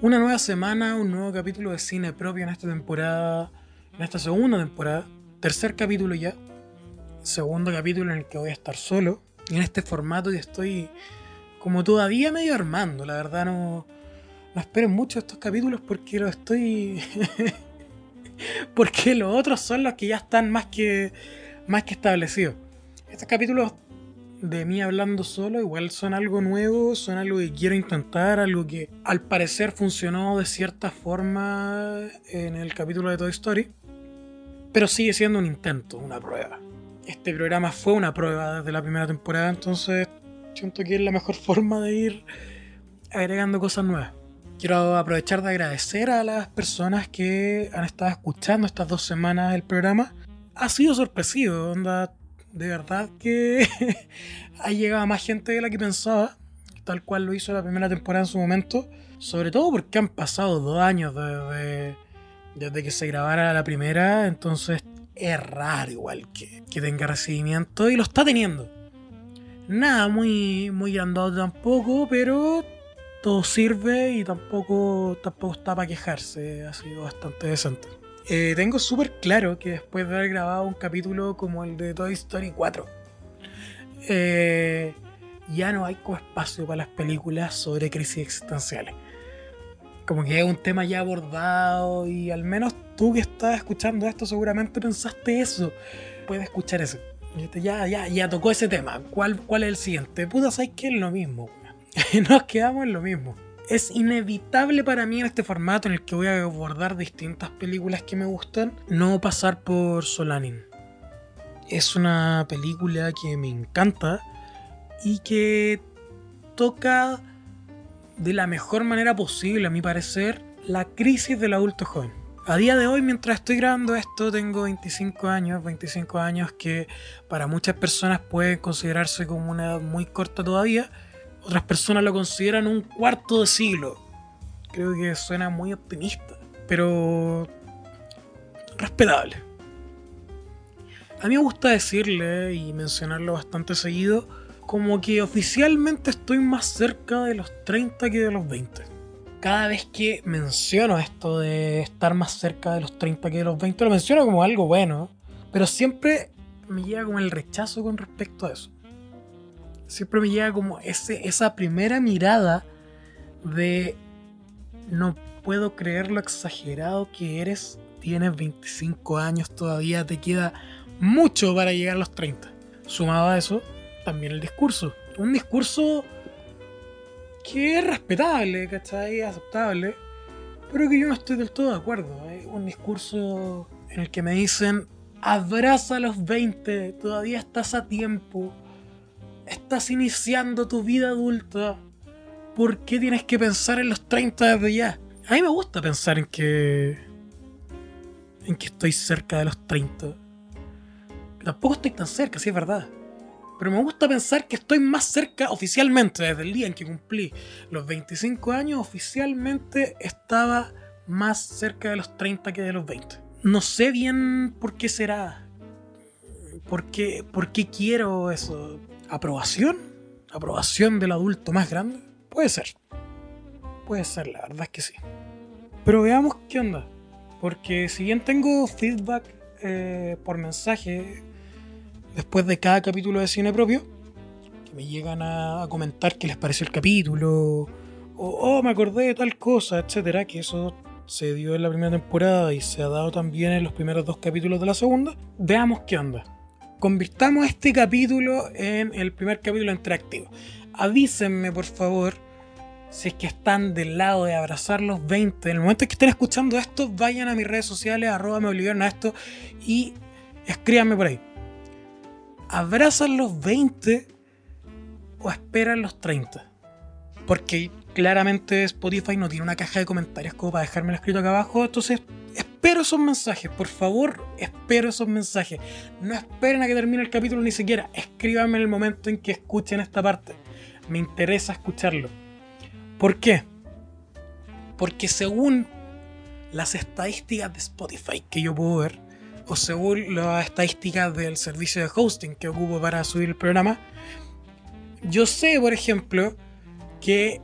Una nueva semana, un nuevo capítulo de cine propio en esta temporada, en esta segunda temporada, tercer capítulo ya, segundo capítulo en el que voy a estar solo, y en este formato y estoy como todavía medio armando, la verdad no, no esperen mucho estos capítulos porque lo estoy... porque los otros son los que ya están más que, más que establecidos. Estos capítulos de mí hablando solo, igual son algo nuevo, son algo que quiero intentar, algo que al parecer funcionó de cierta forma en el capítulo de Toy Story, pero sigue siendo un intento, una prueba. Este programa fue una prueba desde la primera temporada, entonces siento que es la mejor forma de ir agregando cosas nuevas. Quiero aprovechar de agradecer a las personas que han estado escuchando estas dos semanas el programa. Ha sido sorpresivo, onda, de verdad que ha llegado más gente de la que pensaba, tal cual lo hizo la primera temporada en su momento, sobre todo porque han pasado dos años desde, desde que se grabara la primera, entonces es raro igual que, que tenga recibimiento y lo está teniendo. Nada muy, muy grandote tampoco, pero todo sirve y tampoco, tampoco está para quejarse, ha sido bastante decente. Eh, tengo súper claro que después de haber grabado un capítulo como el de Toy Story 4, eh, ya no hay espacio para las películas sobre crisis existenciales. Como que es un tema ya abordado y al menos tú que estás escuchando esto seguramente pensaste eso. Puedes escuchar ese. Ya, ya, ya tocó ese tema. ¿Cuál, cuál es el siguiente? Puta, ¿sabes que es lo mismo? Nos quedamos en lo mismo es inevitable para mí en este formato en el que voy a abordar distintas películas que me gustan, no pasar por Solanin. Es una película que me encanta y que toca de la mejor manera posible, a mi parecer, la crisis del adulto joven. A día de hoy, mientras estoy grabando esto, tengo 25 años, 25 años que para muchas personas pueden considerarse como una edad muy corta todavía, otras personas lo consideran un cuarto de siglo. Creo que suena muy optimista, pero respetable. A mí me gusta decirle y mencionarlo bastante seguido, como que oficialmente estoy más cerca de los 30 que de los 20. Cada vez que menciono esto de estar más cerca de los 30 que de los 20, lo menciono como algo bueno, pero siempre me llega como el rechazo con respecto a eso siempre me llega como ese, esa primera mirada de no puedo creer lo exagerado que eres, tienes 25 años todavía, te queda mucho para llegar a los 30. Sumado a eso, también el discurso. Un discurso que es respetable, ¿cachai? Aceptable, pero que yo no estoy del todo de acuerdo. Un discurso en el que me dicen, abraza a los 20, todavía estás a tiempo estás iniciando tu vida adulta, ¿por qué tienes que pensar en los 30 desde ya? A mí me gusta pensar en que. en que estoy cerca de los 30. Tampoco estoy tan cerca, sí es verdad. Pero me gusta pensar que estoy más cerca oficialmente, desde el día en que cumplí los 25 años, oficialmente estaba más cerca de los 30 que de los 20. No sé bien por qué será. ¿Por qué, por qué quiero eso? ¿Aprobación? ¿Aprobación del adulto más grande? Puede ser. Puede ser, la verdad es que sí. Pero veamos qué onda. Porque si bien tengo feedback eh, por mensaje después de cada capítulo de cine propio, que me llegan a, comentar qué les pareció el capítulo, o oh, me acordé de tal cosa, etcétera, que eso se dio en la primera temporada y se ha dado también en los primeros dos capítulos de la segunda, veamos qué onda convirtamos este capítulo en el primer capítulo interactivo. Avísenme, por favor, si es que están del lado de abrazar los 20. En el momento en que estén escuchando esto, vayan a mis redes sociales, arroba me obligaron a esto y escríbanme por ahí. ¿Abrazan los 20 o esperan los 30? Porque claramente Spotify no tiene una caja de comentarios como para dejármelo escrito acá abajo, entonces espero esos mensajes, por favor, espero esos mensajes. No esperen a que termine el capítulo ni siquiera, escríbanme en el momento en que escuchen esta parte. Me interesa escucharlo. ¿Por qué? Porque según las estadísticas de Spotify que yo puedo ver, o según las estadísticas del servicio de hosting que ocupo para subir el programa, yo sé, por ejemplo, que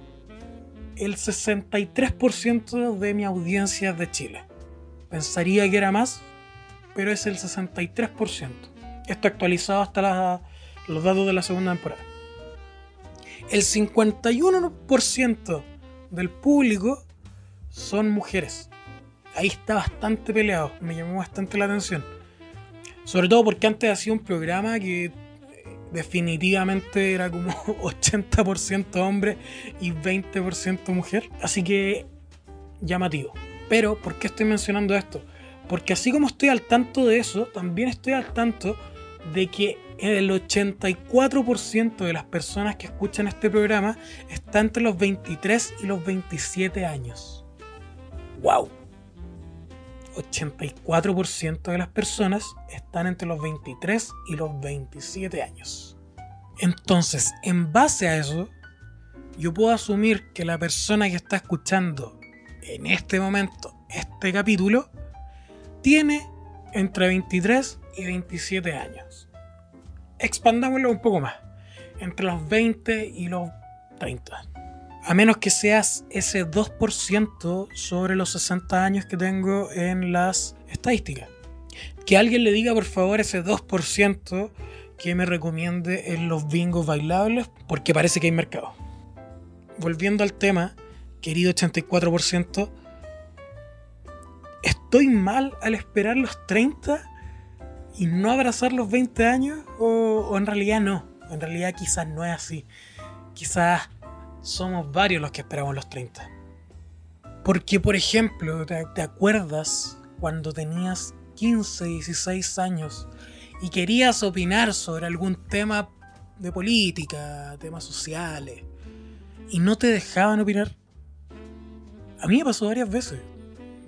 el 63% de mi audiencia es de Chile. Pensaría que era más, pero es el 63%. Esto actualizado hasta los datos de la segunda temporada. El 51% del público son mujeres. Ahí está bastante peleado, me llamó bastante la atención. Sobre todo porque antes hacía un programa que definitivamente era como 80% hombre y 20% mujer. Así que llamativo. Pero, ¿por qué estoy mencionando esto? Porque así como estoy al tanto de eso, también estoy al tanto de que el 84% de las personas que escuchan este programa está entre los 23 y los 27 años. ¡Wow! 84% de las personas están entre los 23 y los 27 años. Entonces, en base a eso, yo puedo asumir que la persona que está escuchando en este momento este capítulo tiene entre 23 y 27 años. Expandámoslo un poco más, entre los 20 y los 30. A menos que seas ese 2% sobre los 60 años que tengo en las estadísticas. Que alguien le diga por favor ese 2% que me recomiende en los bingos bailables porque parece que hay mercado. Volviendo al tema, querido 84%, ¿estoy mal al esperar los 30 y no abrazar los 20 años? O, en realidad no, en realidad quizás no es así. Quizás somos varios los que esperamos los 30. Porque, por ejemplo, ¿te, acuerdas cuando tenías 15, 16 años y querías opinar sobre algún tema de política, temas sociales, y no te dejaban opinar? A mí me pasó varias veces.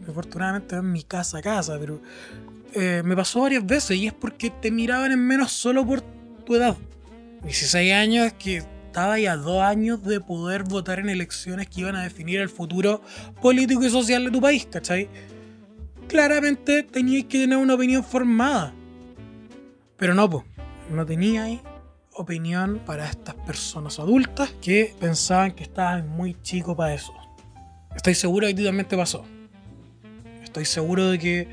Afortunadamente en mi casa casa, pero eh, me pasó varias veces y es porque te miraban en menos solo por tu edad. 16 años que estaba ya dos años de poder votar en elecciones que iban a definir el futuro político y social de tu país, ¿cachai? Claramente teníais que tener una opinión formada. Pero no, no teníais opinión para estas personas adultas que pensaban que estaban muy chicos para eso. Estoy seguro de que también te pasó. Estoy seguro de que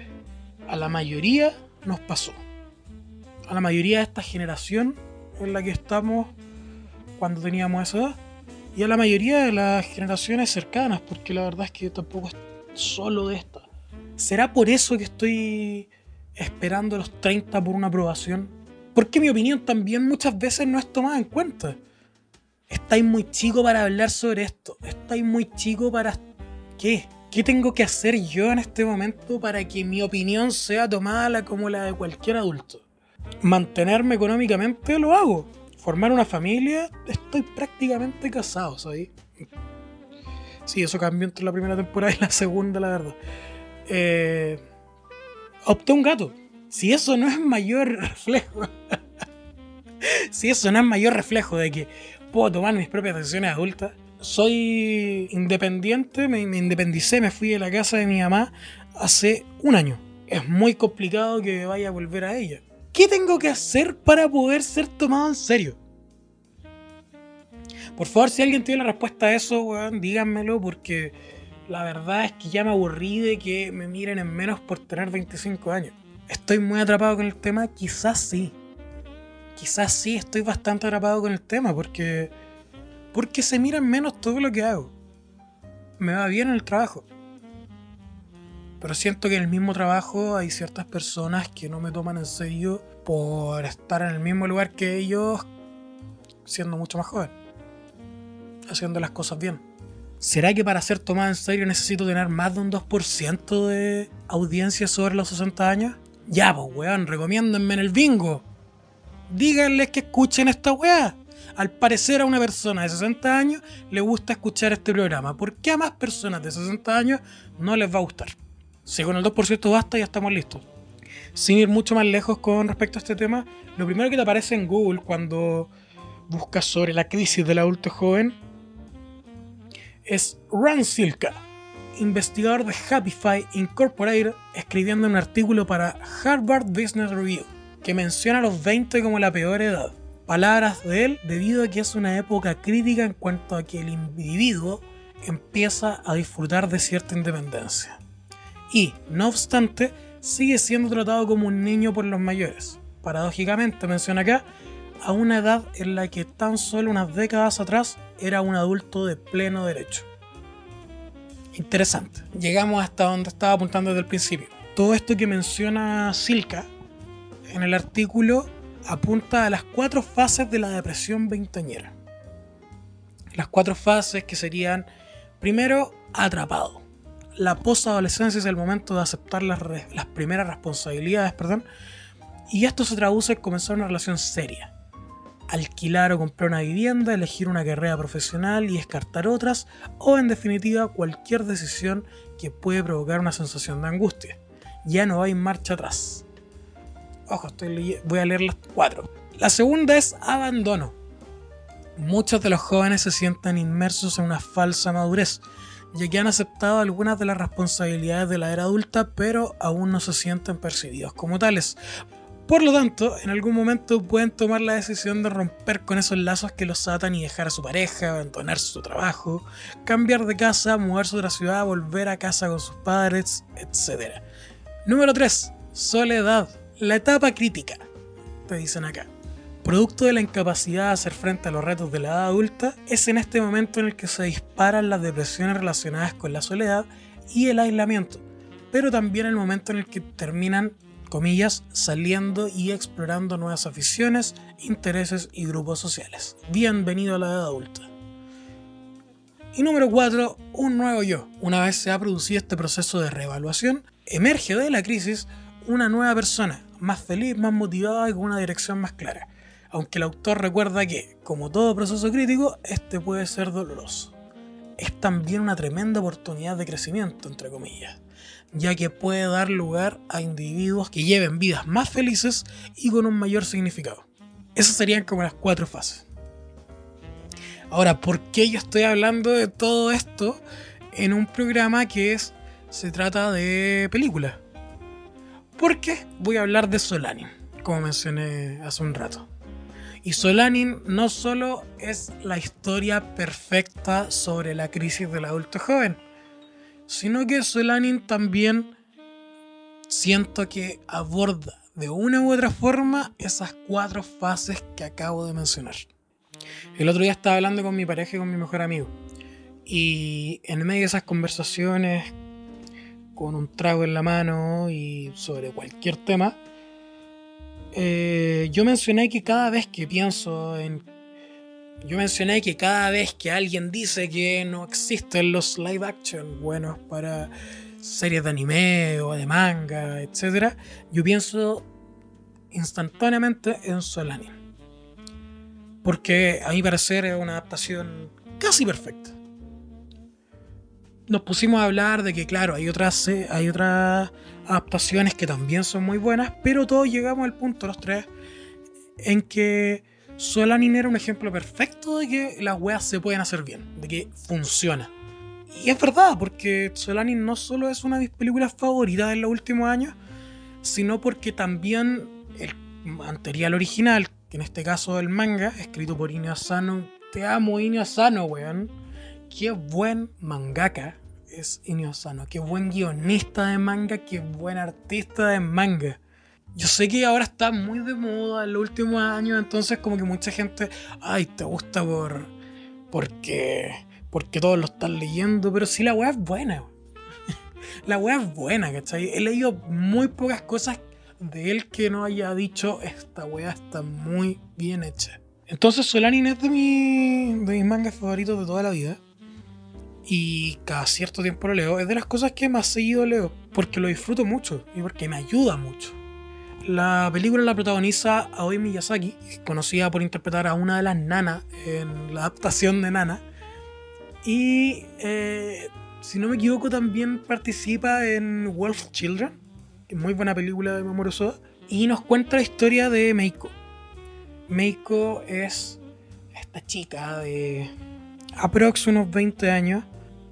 a la mayoría nos pasó. A la mayoría de esta generación en la que estamos cuando teníamos esa edad. Y a la mayoría de las generaciones cercanas, porque la verdad es que tampoco es solo de esta. ¿Será por eso que estoy esperando los 30 por una aprobación? Porque mi opinión también muchas veces no es tomada en cuenta. Estáis muy chico para hablar sobre esto. Estáis muy chico para... ¿Qué? ¿Qué tengo que hacer yo en este momento para que mi opinión sea tomada como la de cualquier adulto? Mantenerme económicamente lo hago formar una familia, estoy prácticamente casado, ¿sabes? Sí, eso cambió entre la primera temporada y la segunda, la verdad. Eh, opté un gato. Si eso no es mayor reflejo. si eso no es mayor reflejo de que puedo tomar mis propias decisiones adultas. Soy independiente, me, independicé, me fui de la casa de mi mamá hace un año. Es muy complicado que vaya a volver a ella. ¿Qué tengo que hacer para poder ser tomado en serio? Por favor, si alguien tiene la respuesta a eso, weón, díganmelo porque la verdad es que ya me aburrí de que me miren en menos por tener 25 años. ¿Estoy muy atrapado con el tema? Quizás sí. Quizás sí, estoy bastante atrapado con el tema porque... Porque se miran menos todo lo que hago. Me va bien en el trabajo. Pero siento que en el mismo trabajo hay ciertas personas que no me toman en serio por estar en el mismo lugar que ellos siendo mucho más joven. Haciendo las cosas bien. ¿Será que para ser tomado en serio necesito tener más de un 2% de audiencia sobre los 60 años? Ya, pues, weón, recomiéndenme en el bingo. Díganles que escuchen esta weá. Al parecer a una persona de 60 años le gusta escuchar este programa. ¿Por qué a más personas de 60 años no les va a gustar? Si con el 2% basta, ya estamos listos. Sin ir mucho más lejos con respecto a este tema, lo primero que te aparece en Google cuando buscas sobre la crisis del adulto joven es Ran Silka, investigador de Happify Incorporated, escribiendo un artículo para Harvard Business Review que menciona a los 20 como la peor edad. Palabras de él debido a que es una época crítica en cuanto a que el individuo empieza a disfrutar de cierta independencia. Y, no obstante, sigue siendo tratado como un niño por los mayores. Paradójicamente, menciona acá, a una edad en la que tan solo unas décadas atrás era un adulto de pleno derecho. Interesante. Llegamos hasta donde estaba apuntando desde el principio. Todo esto que menciona Silka en el artículo apunta a las cuatro fases de la depresión veinteañera. Las cuatro fases que serían, primero, atrapado. La posadolescencia es el momento de aceptar las, primeras responsabilidades, perdón, y esto se traduce en comenzar una relación seria. Alquilar o comprar una vivienda, elegir una carrera profesional y descartar otras, o en definitiva cualquier decisión que puede provocar una sensación de angustia. Ya no hay marcha atrás. Ojo, estoy voy a leer las cuatro. La segunda es abandono. Muchos de los jóvenes se sienten inmersos en una falsa madurez, ya que han aceptado algunas de las responsabilidades de la era adulta, pero aún no se sienten percibidos como tales. Por lo tanto, en algún momento pueden tomar la decisión de romper con esos lazos que los atan y dejar a su pareja, abandonar su trabajo, cambiar de casa, mudarse a otra ciudad, volver a casa con sus padres, etc. Número 3. Soledad. La etapa crítica, te dicen acá. Producto de la incapacidad de hacer frente a los retos de la edad adulta, es en este momento en el que se disparan las depresiones relacionadas con la soledad y el aislamiento, pero también el momento en el que terminan, comillas, saliendo y explorando nuevas aficiones, intereses y grupos sociales. Bienvenido a la edad adulta. Y número 4, un nuevo yo. Una vez se ha producido este proceso de reevaluación, emerge de la crisis una nueva persona, más feliz, más motivada y con una dirección más clara. Aunque el autor recuerda que, como todo proceso crítico, este puede ser doloroso. Es también una tremenda oportunidad de crecimiento, entre comillas, ya que puede dar lugar a individuos que lleven vidas más felices y con un mayor significado. Esas serían como las cuatro fases. Ahora, ¿por qué yo estoy hablando de todo esto en un programa que es se trata de películas? Porque voy a hablar de Solanin, como mencioné hace un rato. Y Solanin no solo es la historia perfecta sobre la crisis del adulto joven, sino que Solanin también siento que aborda de una u otra forma esas cuatro fases que acabo de mencionar. El otro día estaba hablando con mi pareja y con mi mejor amigo. Y en medio de esas conversaciones con un trago en la mano y sobre cualquier tema, eh, yo mencioné que cada vez que pienso en... Yo mencioné que cada vez que alguien dice que no existen los live action buenos para series de anime o de manga, etc., yo pienso instantáneamente en Solanin. Porque a mi parecer es una adaptación casi perfecta nos pusimos a hablar de que, claro, hay otras, eh, hay otras adaptaciones que también son muy buenas, pero todos llegamos al punto, los tres, en que Solanin era un ejemplo perfecto de que las weas se pueden hacer bien, de que funciona. Y es verdad, porque Solanin no solo es una de mis películas favoritas en los últimos años, sino porque también el material original, que en este caso el manga, escrito por Inio Asano, te amo Inio Asano, weón qué buen mangaka es Inio Asano, qué buen guionista de manga, qué buen artista de manga. Yo sé que ahora está muy de moda en los últimos años, entonces como que mucha gente, ay, te gusta por porque porque todos lo están leyendo, pero sí la weá es buena. la weá es buena, ¿cachai? He leído muy pocas cosas de él que no haya dicho, esta weá está muy bien hecha. Entonces Solanin es de, mi, de mis mangas favoritos de toda la vida y cada cierto tiempo lo leo, es de las cosas que más seguido leo, porque lo disfruto mucho y porque me ayuda mucho. La película la protagoniza Aoi Miyazaki, conocida por interpretar a una de las nanas en la adaptación de Nana. Y eh, si no me equivoco, también participa en Wolf Children, muy buena película de Mamoru y nos cuenta la historia de Meiko. Meiko es esta chica de aprox unos 20 años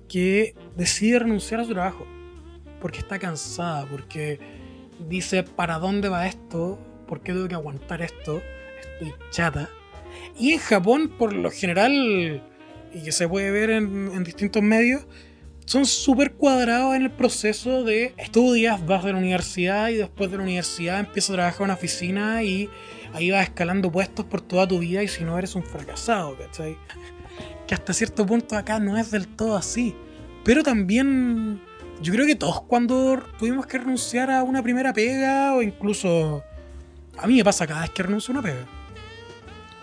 que decide renunciar a su trabajo porque está cansada, porque dice, ¿para dónde va esto? ¿Por qué tengo que aguantar esto? Estoy chata. Y en Japón, por lo general, y que se puede ver en, distintos medios, son súper cuadrados en el proceso de estudias, vas de la universidad y después de la universidad empiezas a trabajar en una oficina y ahí vas escalando puestos por toda tu vida y si no eres un fracasado, ¿cachai? Que hasta cierto punto acá no es del todo así. Pero también yo creo que todos cuando tuvimos que renunciar a una primera pega o incluso a mí me pasa cada vez que renuncio a una pega.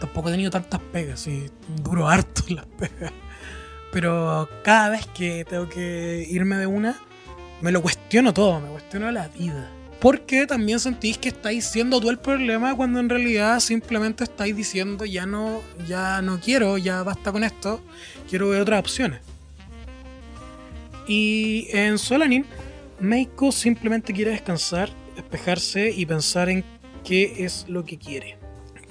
Tampoco he tenido tantas pegas y duro harto las pegas. Pero cada vez que tengo que irme de una, me lo cuestiono todo, me cuestiono la vida. Porque también sentís que estáis siendo tú el problema cuando en realidad simplemente estáis diciendo ya no, ya no quiero, ya basta con esto, quiero ver otras opciones. Y en Solanin, Meiko simplemente quiere descansar, despejarse y pensar en qué es lo que quiere.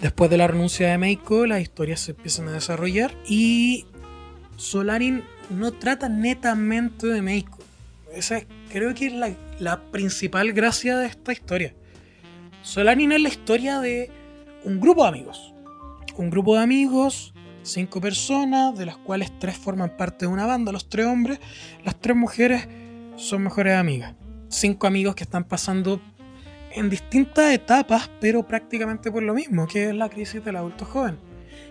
Después de la renuncia de Meiko, las historias se empiezan a desarrollar y Solarin no trata netamente de Meiko. Esa creo que es la, principal gracia de esta historia. Solarin es la historia de un grupo de amigos. Un grupo de amigos, cinco personas, de las cuales tres forman parte de una banda, los tres hombres, las tres mujeres son mejores amigas. Cinco amigos que están pasando en distintas etapas, pero prácticamente por lo mismo, que es la crisis del adulto joven.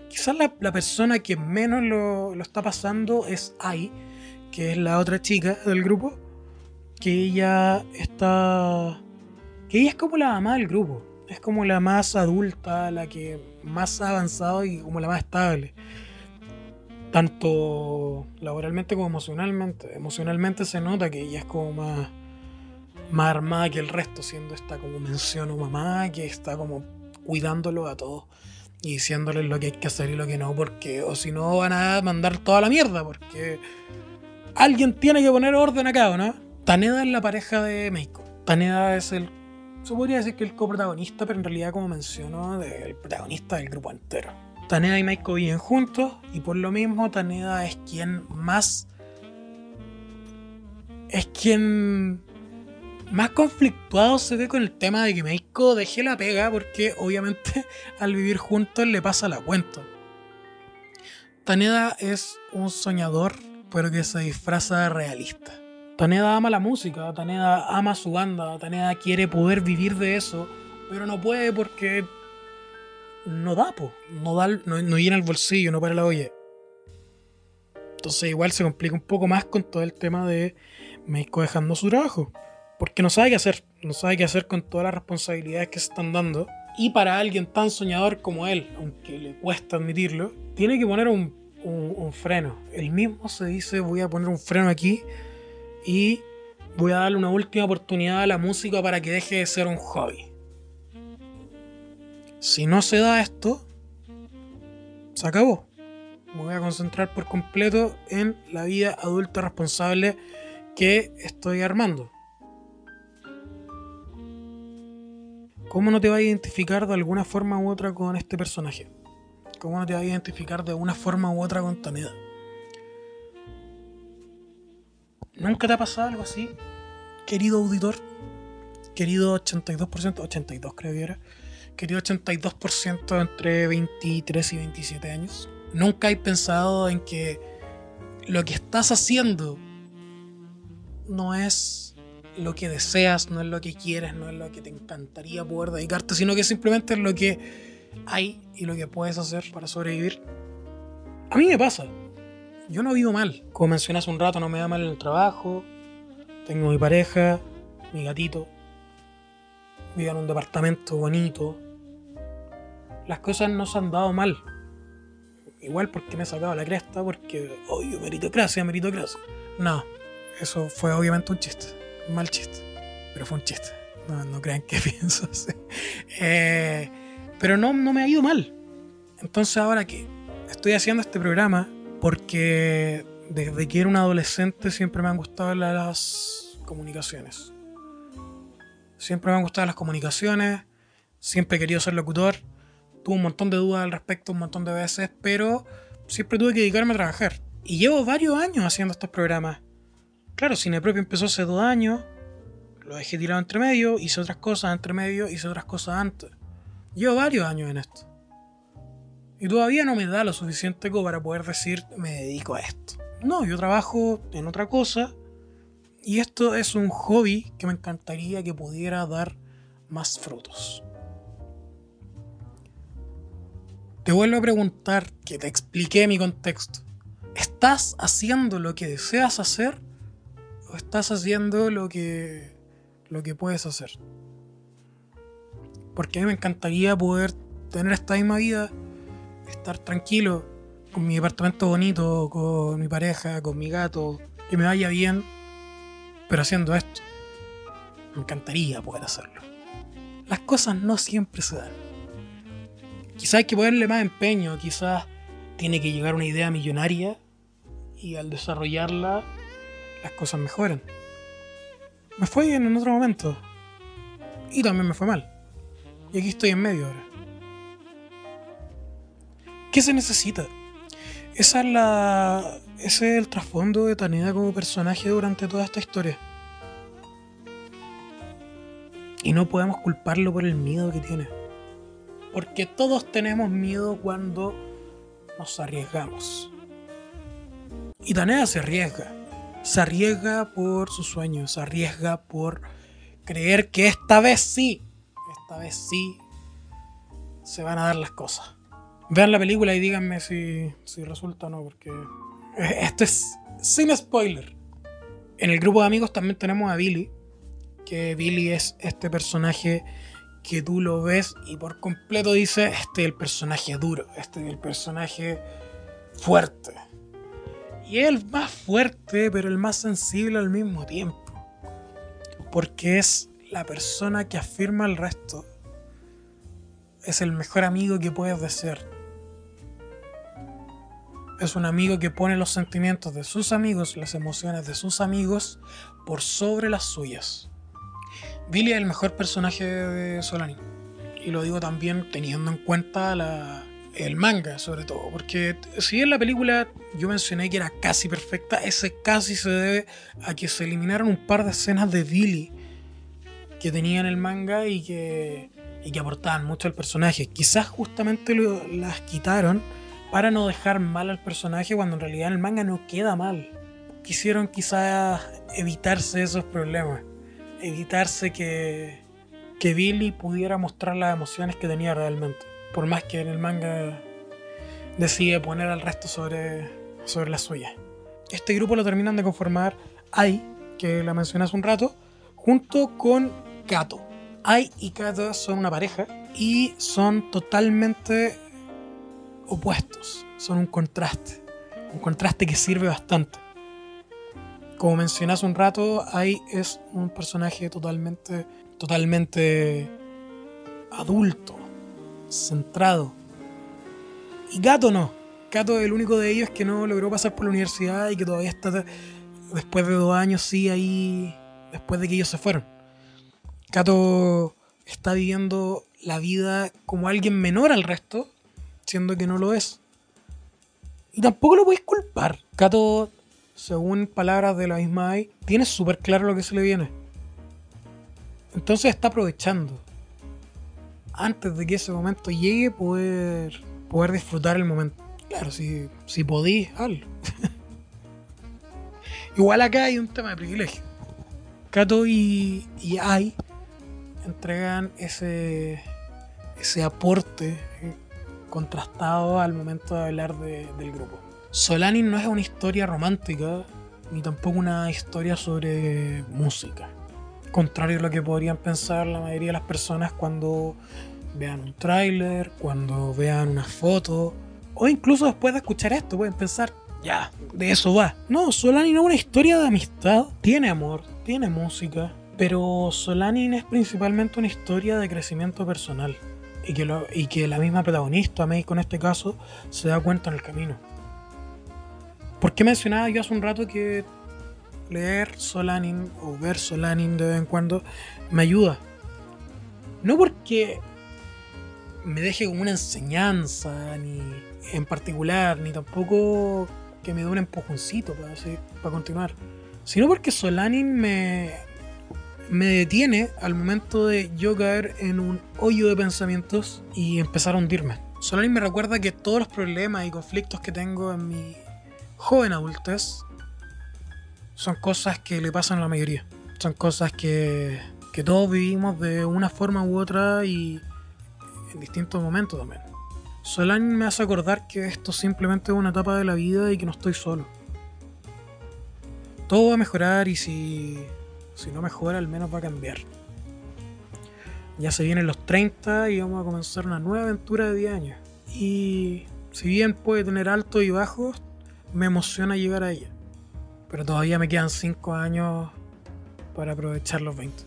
Quizás la, persona que menos lo, está pasando es Ai, que es la otra chica del grupo, que ella está... que ella es como la mamá del grupo, es como la más adulta, la que más ha avanzado y como la más estable. Tanto laboralmente como emocionalmente. Emocionalmente se nota que ella es como más, más armada que el resto, siendo esta como menciono mamá, que está como cuidándolo a todos y diciéndoles lo que hay que hacer y lo que no, porque o si no van a mandar toda la mierda, porque alguien tiene que poner orden acá, ¿no? Taneda es la pareja de Meiko. Taneda es el, se podría decir que el coprotagonista, pero en realidad, como mencionó, el protagonista del grupo entero. Taneda y Meiko viven juntos y por lo mismo Taneda es quien más... Es quien más conflictuado se ve con el tema de que Meiko deje la pega porque obviamente al vivir juntos le pasa la cuenta. Taneda es un soñador pero que se disfraza de realista. Taneda ama la música, Taneda ama su banda, Taneda quiere poder vivir de eso, pero no puede porque no da, po, no, da, no, no llena el bolsillo, no para la olla. Entonces igual se complica un poco más con todo el tema de Meiko dejando su trabajo porque no sabe qué hacer, no sabe qué hacer con todas las responsabilidades que se están dando. Y para alguien tan soñador como él, aunque le cuesta admitirlo, tiene que poner un, freno. Él mismo se dice voy a poner un freno aquí y voy a darle una última oportunidad a la música para que deje de ser un hobby. Si no se da esto, se acabó. Me voy a concentrar por completo en la vida adulta responsable que estoy armando. ¿Cómo no te vas a identificar de alguna forma u otra con este personaje? ¿Cómo no te vas a identificar de una forma u otra con Taneda? ¿Nunca te ha pasado algo así, querido auditor? Querido 82%, 82 creo que era. Querido 82% entre 23 y 27 años. ¿Nunca hay pensado en que lo que estás haciendo no es lo que deseas, no es lo que quieres, no es lo que te encantaría poder dedicarte, sino que simplemente es lo que hay y lo que puedes hacer para sobrevivir. A mí me pasa. Yo no vivo mal. Como mencioné hace un rato, no me da mal el trabajo. Tengo mi pareja, mi gatito. Vivo en un departamento bonito. Las cosas no se han dado mal. Igual porque me he sacado la cresta, porque, obvio, meritocracia, meritocracia. No, eso fue obviamente un chiste mal chiste, pero fue un chiste. No, crean que pienso así. Eh, pero no, no me ha ido mal. Entonces ahora que estoy haciendo este programa, porque desde que era un adolescente siempre me han gustado las comunicaciones. Siempre me han gustado las comunicaciones, siempre he querido ser locutor. Tuve un montón de dudas al respecto un montón de veces, pero siempre tuve que dedicarme a trabajar. Y llevo varios años haciendo estos programas. Claro, Cine Propio empezó hace dos años, lo dejé tirado entre medio, hice otras cosas entre medio, hice otras cosas antes. Llevo varios años en esto. Y todavía no me da lo suficiente como para poder decir me dedico a esto. No, yo trabajo en otra cosa y esto es un hobby que me encantaría que pudiera dar más frutos. Te vuelvo a preguntar que te expliqué mi contexto. ¿Estás haciendo lo que deseas hacer o estás haciendo lo que lo que puedes hacer? Porque a mí me encantaría poder tener esta misma vida, estar tranquilo con mi departamento bonito, con mi pareja, con mi gato, que me vaya bien, pero haciendo esto. Me encantaría poder hacerlo. Las cosas no siempre se dan. Quizás hay que ponerle más empeño, quizás tiene que llegar una idea millonaria y al desarrollarla las cosas mejoran. Me fue bien en otro momento y también me fue mal. Y aquí estoy en medio ahora. ¿Qué se necesita? Esa es la, ese es el trasfondo de Taneda como personaje durante toda esta historia. Y no podemos culparlo por el miedo que tiene. Porque todos tenemos miedo cuando nos arriesgamos. Y Taneda se arriesga. Se arriesga por sus sueños, se arriesga por creer que esta vez sí, esta vez sí, se van a dar las cosas. Vean la película y díganme si, si resulta o no, porque esto es sin spoiler. En el grupo de amigos también tenemos a Billy, que Billy es este personaje que tú lo ves y por completo dices, este es el personaje duro, este es el personaje fuerte. Y es el más fuerte, pero el más sensible al mismo tiempo. Porque es la persona que afirma al resto. Es el mejor amigo que puedes desear. Es un amigo que pone los sentimientos de sus amigos, las emociones de sus amigos, por sobre las suyas. Billy es el mejor personaje de Solanin. Y lo digo también teniendo en cuenta el manga, sobre todo. Porque si en la película yo mencioné que era casi perfecta, ese casi se debe a que se eliminaron un par de escenas de Billy que tenía en el manga y que, y que aportaban mucho al personaje. Quizás justamente las quitaron para no dejar mal al personaje cuando en realidad el manga no queda mal. Quisieron quizás evitarse esos problemas evitarse que, que Billy pudiera mostrar las emociones que tenía realmente. Por más que en el manga decide poner al resto sobre, sobre la suya. Este grupo lo terminan de conformar Ai, que la mencioné hace un rato, junto con Kato. Ai y Kato son una pareja y son totalmente opuestos. Son un contraste. Un contraste que sirve bastante como mencioné un rato, Ai es un personaje totalmente, totalmente adulto, centrado. Y Gato no. Gato es el único de ellos que no logró pasar por la universidad y que todavía está, después de dos años, sí, ahí, después de que ellos se fueron. Gato está viviendo la vida como alguien menor al resto, siendo que no lo es. Y tampoco lo podéis culpar. Gato según palabras de la misma AI, tiene súper claro lo que se le viene. Entonces está aprovechando. Antes de que ese momento llegue, poder, poder disfrutar el momento. Claro, si, si podís, hazlo. Igual acá hay un tema de privilegio. Kato y, y Ai entregan ese, ese aporte contrastado al momento de hablar del grupo. Solanin no es una historia romántica, ni tampoco una historia sobre música. Contrario a lo que podrían pensar la mayoría de las personas cuando vean un tráiler, cuando vean una foto, o incluso después de escuchar esto pueden pensar, ya, de eso va. No, Solanin es una historia de amistad, tiene amor, tiene música, pero Solanin es principalmente una historia de crecimiento personal. Y que, y que la misma protagonista, Meiko en este caso, se da cuenta en el camino. ¿Por qué mencionaba yo hace un rato que leer Solanin o ver Solanin de vez en cuando me ayuda? No porque me deje como una enseñanza, ni en particular, ni tampoco que me dé un empujoncito para, para continuar, sino porque Solanin me, me detiene al momento de yo caer en un hoyo de pensamientos y empezar a hundirme. Solani me recuerda que todos los problemas y conflictos que tengo en mi joven adultez son cosas que le pasan a la mayoría. Son cosas que, que todos vivimos de una forma u otra y en distintos momentos también. Solani me hace acordar que esto simplemente es una etapa de la vida y que no estoy solo. Todo va a mejorar y si, si no mejora, al menos va a cambiar. Ya se vienen los 30 y vamos a comenzar una nueva aventura de 10 años. Y si bien puede tener altos y bajos, me emociona llegar a ella. Pero todavía me quedan 5 años para aprovechar los 20.